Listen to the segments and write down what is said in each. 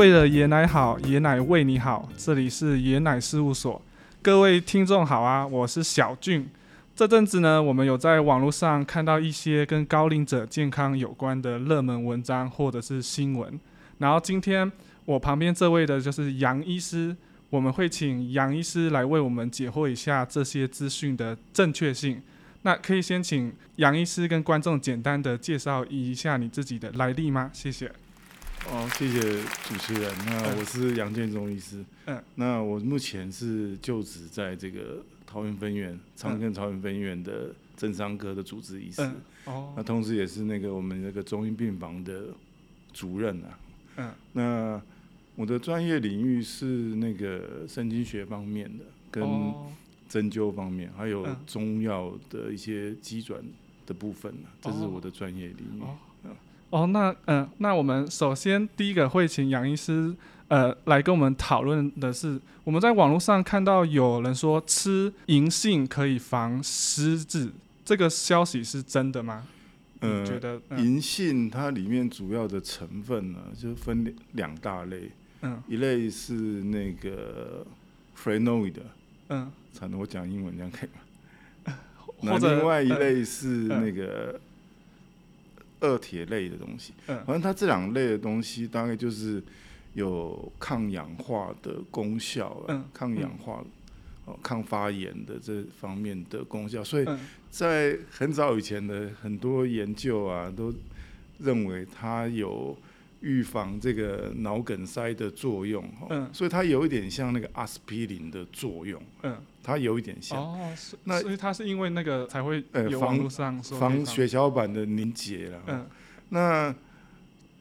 为了爷奶好，爷奶为你好。这里是爷奶事务所，各位听众好啊，我是小俊。这阵子呢，我们有在网络上看到一些跟高龄者健康有关的热门文章或者是新闻。然后今天我旁边这位的就是杨医师，我们会请杨医师来为我们解惑一下这些资讯的正确性。那可以先请杨医师跟观众简单的介绍一下你自己的来历吗？谢谢。哦，谢谢主持人。那我是杨建忠医师。嗯。那我目前是就职在这个桃园分院长庚桃园分院的正商科的主治医师。哦。那同时也是那个我们那个中医病房的主任啊。嗯。那我的专业领域是那个神经学方面的，跟针灸方面，还有中药的一些基转的部分这是我的专业领域。哦，那嗯，那我们首先第一个会请杨医师，呃，来跟我们讨论的是，我们在网络上看到有人说吃银杏可以防失智，这个消息是真的吗？呃，觉得银杏它里面主要的成分呢，就分两大类，嗯，一类是那个 flavonoid，嗯，才能我讲英文这样可以吗？那另外一类是那个。二铁类的东西，嗯，反正它这两类的东西大概就是有抗氧化的功效，嗯，抗氧化、哦抗发炎的这方面的功效，所以在很早以前的很多研究啊，都认为它有预防这个脑梗塞的作用，嗯，所以它有一点像那个阿司匹林的作用，嗯。它有一点像哦，那所以它是因为那个才会有网络上防血小板的凝结了。嗯，那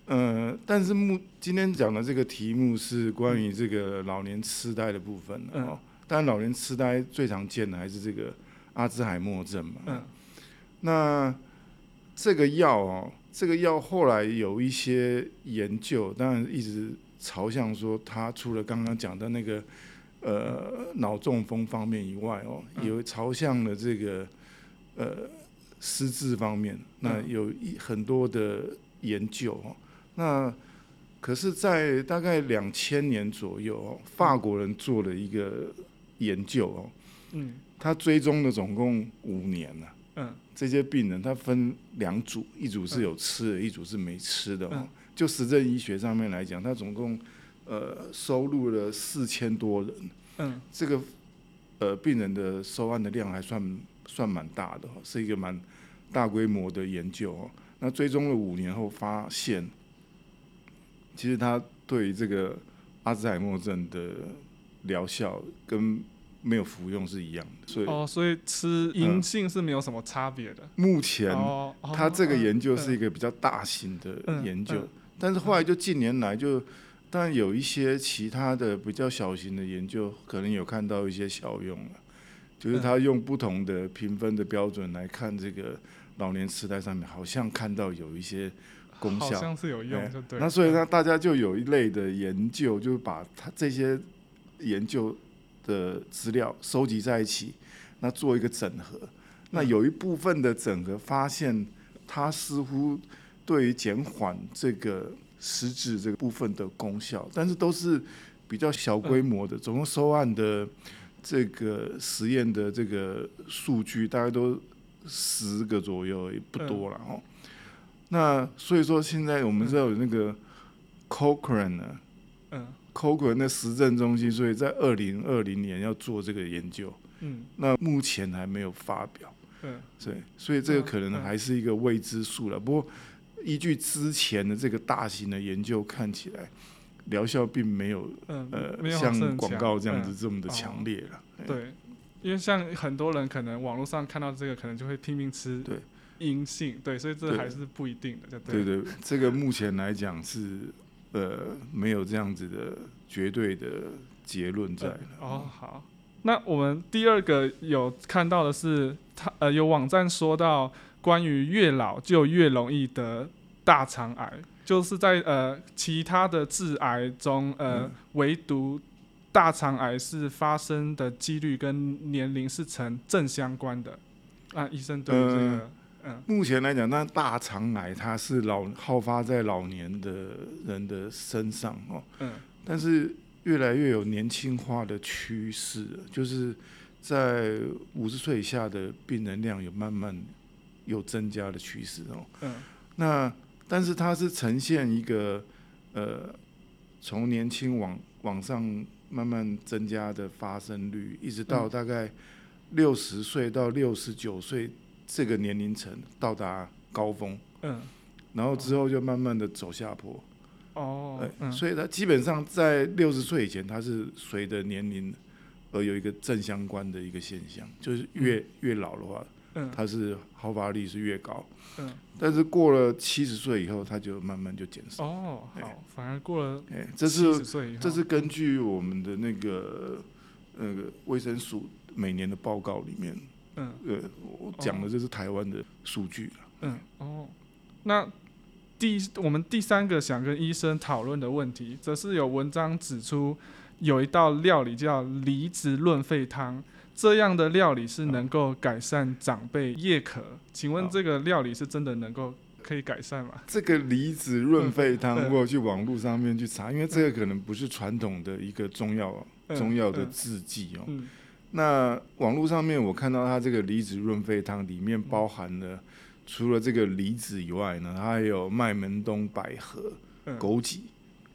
呃，但是目今天讲的这个题目是关于这个老年痴呆的部分哦。但老年痴呆最常见的还是这个阿兹海默症嘛。嗯，那这个药哦，这个药后来有一些研究，当然一直朝向说，它除了刚刚讲的那个。呃，脑中风方面以外哦，有朝向的这个呃失智方面，那有一很多的研究哦。那可是，在大概两千年左右哦，法国人做了一个研究哦，嗯，他追踪了总共五年了，嗯，这些病人他分两组，一组是有吃的，一组是没吃的哦。就实证医学上面来讲，他总共。呃，收录了四千多人，嗯，这个呃病人的收案的量还算算蛮大的，是一个蛮大规模的研究哦。那追踪了五年后发现，其实他对这个阿兹海默症的疗效跟没有服用是一样的，所以哦，所以吃银杏是没有什么差别的。目前他这个研究是一个比较大型的研究，但是后来就近年来就。但有一些其他的比较小型的研究，可能有看到一些效用了，就是他用不同的评分的标准来看这个老年痴呆上面，好像看到有一些功效，好像是有用，就对。那所以呢，大家就有一类的研究，就是把他这些研究的资料收集在一起，那做一个整合。那有一部分的整合发现，它似乎对于减缓这个。实质这个部分的功效，但是都是比较小规模的，总共收案的这个实验的这个数据大概都十个左右，也不多了哦。那所以说，现在我们知道有那个 Cochrane 呢，嗯，Cochrane 的实证中心，所以在二零二零年要做这个研究，嗯，那目前还没有发表，嗯，对，所以这个可能还是一个未知数了，不过。依据之前的这个大型的研究，看起来疗效并没有嗯呃像广告这样子这么的强烈了。对，因为像很多人可能网络上看到这个，可能就会拼命吃对阴性，对，所以这还是不一定的。对对，这个目前来讲是呃没有这样子的绝对的结论在。哦，好，那我们第二个有看到的是，他呃有网站说到。关于越老就越容易得大肠癌，就是在呃其他的致癌中，呃唯独大肠癌是发生的几率跟年龄是成正相关的。啊，医生对这个嗯。目前来讲，那大肠癌它是老好发在老年的人的身上哦，嗯。但是越来越有年轻化的趋势，就是在五十岁以下的病人量有慢慢有增加的趋势哦。嗯。那但是它是呈现一个呃从年轻往往上慢慢增加的发生率，一直到嗯。大概六十岁到六十九岁这个年龄层到达高峰，嗯。然后之后就慢慢的走下坡。哎，哦嗯。所以它基本上在六十岁以前，它是随着年龄而有一个正相关的一个现象，就是越、越老的话，嗯。它是好发率是越高。嗯。但是过了七十岁以后，它就慢慢就减少。哦哎。好，反而过了哎，这七是十岁，这是根据我们的那个那个卫生署每年的报告里面，嗯。呃，我讲的这是台湾的数据了。嗯。哦，那第我们第三个想跟医生讨论的问题，则是有文章指出有一道料理叫离子润肺汤。这样的料理是能够改善长辈夜咳，请问这个料理是真的能够可以改善吗？这个离子润肺汤，嗯。我去网络上面去查，因为这个可能不是传统的一个中药嗯。中药的嗯。制剂哦。嗯那网络上面我看到它这个离子润肺汤里面包含了除了这个离子以外呢，它还有麦门冬、百合、嗯。枸杞、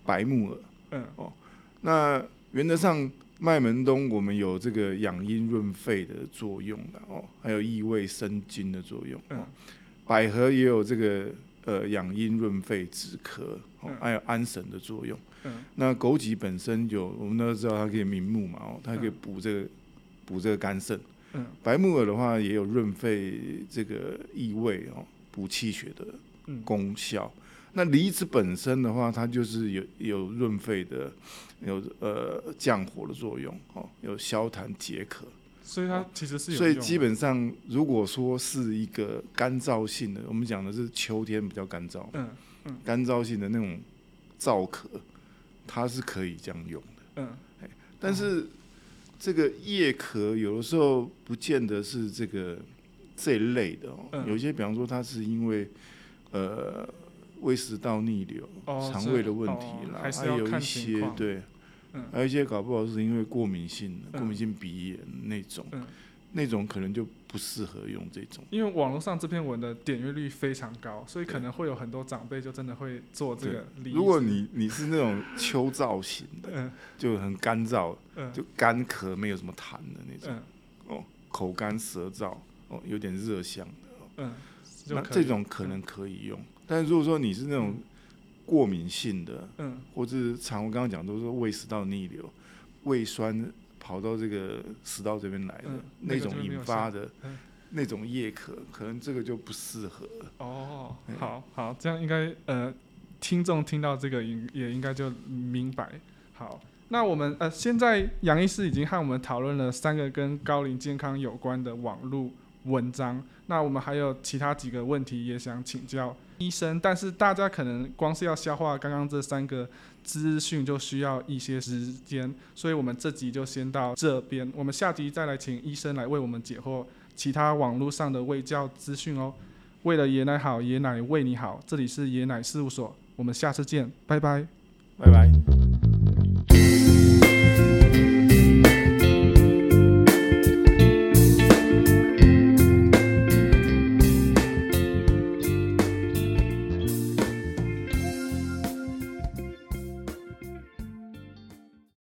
白木耳。嗯。哦。那原则上，麦门冬我们有这个养阴润肺的作用的哦，还有益胃生津的作用。嗯。哦，百合也有这个呃养阴润肺止咳，还有安神的作用。嗯。那枸杞本身有，我们都知道它可以明目嘛，哦，它可以嗯。补这个补这个肝肾。嗯白木耳的话也有润肺这个益胃哦，补气血的嗯功效。那梨子本身的话，它就是有有润肺的，有呃降火的作用哦，有消痰解渴。所以它其实是有所以基本上，如果说是一个干燥性的，我们讲的是秋天比较干燥，嗯干燥性的那种燥咳，它是可以这样用的。嗯但是这个夜咳有的时候不见得是这个这一类的哦，嗯。有些比方说它是因为呃胃食道逆流、哦肠胃的问题啦，哦还是要有看一些况。对，嗯。还有一些搞不好是因为过敏性的、嗯。过敏性鼻炎那种，嗯那种可能就不适合用这种。因为网络上这篇文的点阅率非常高，所以可能会有很多长辈就真的会做这个。如果你你是那种秋燥型的，嗯。就很干燥，嗯。就干咳没有什么痰的那种，嗯。哦，口干舌燥，哦，有点热香的。嗯，那这种可能可以用，但是如果说你是那种过敏性的，嗯。或者是常我刚刚讲都是胃食道逆流、胃酸跑到这个食道这边来的、嗯那种引发的、嗯那种夜咳，可能这个就不适合了。哦嗯，好好，这样应该呃，听众听到这个应也应该就明白。好，那我们呃，现在杨医师已经和我们讨论了三个跟高龄健康有关的网络文章，那我们还有其他几个问题也想请教医生，但是大家可能光是要消化刚刚这三个资讯就需要一些时间，所以我们这集就先到这边，我们下集再来请医生来为我们解惑其他网络上的卫教资讯哦。为了爷奶好，爷奶为你好，这里是爷奶事务所，我们下次见，拜拜。拜拜。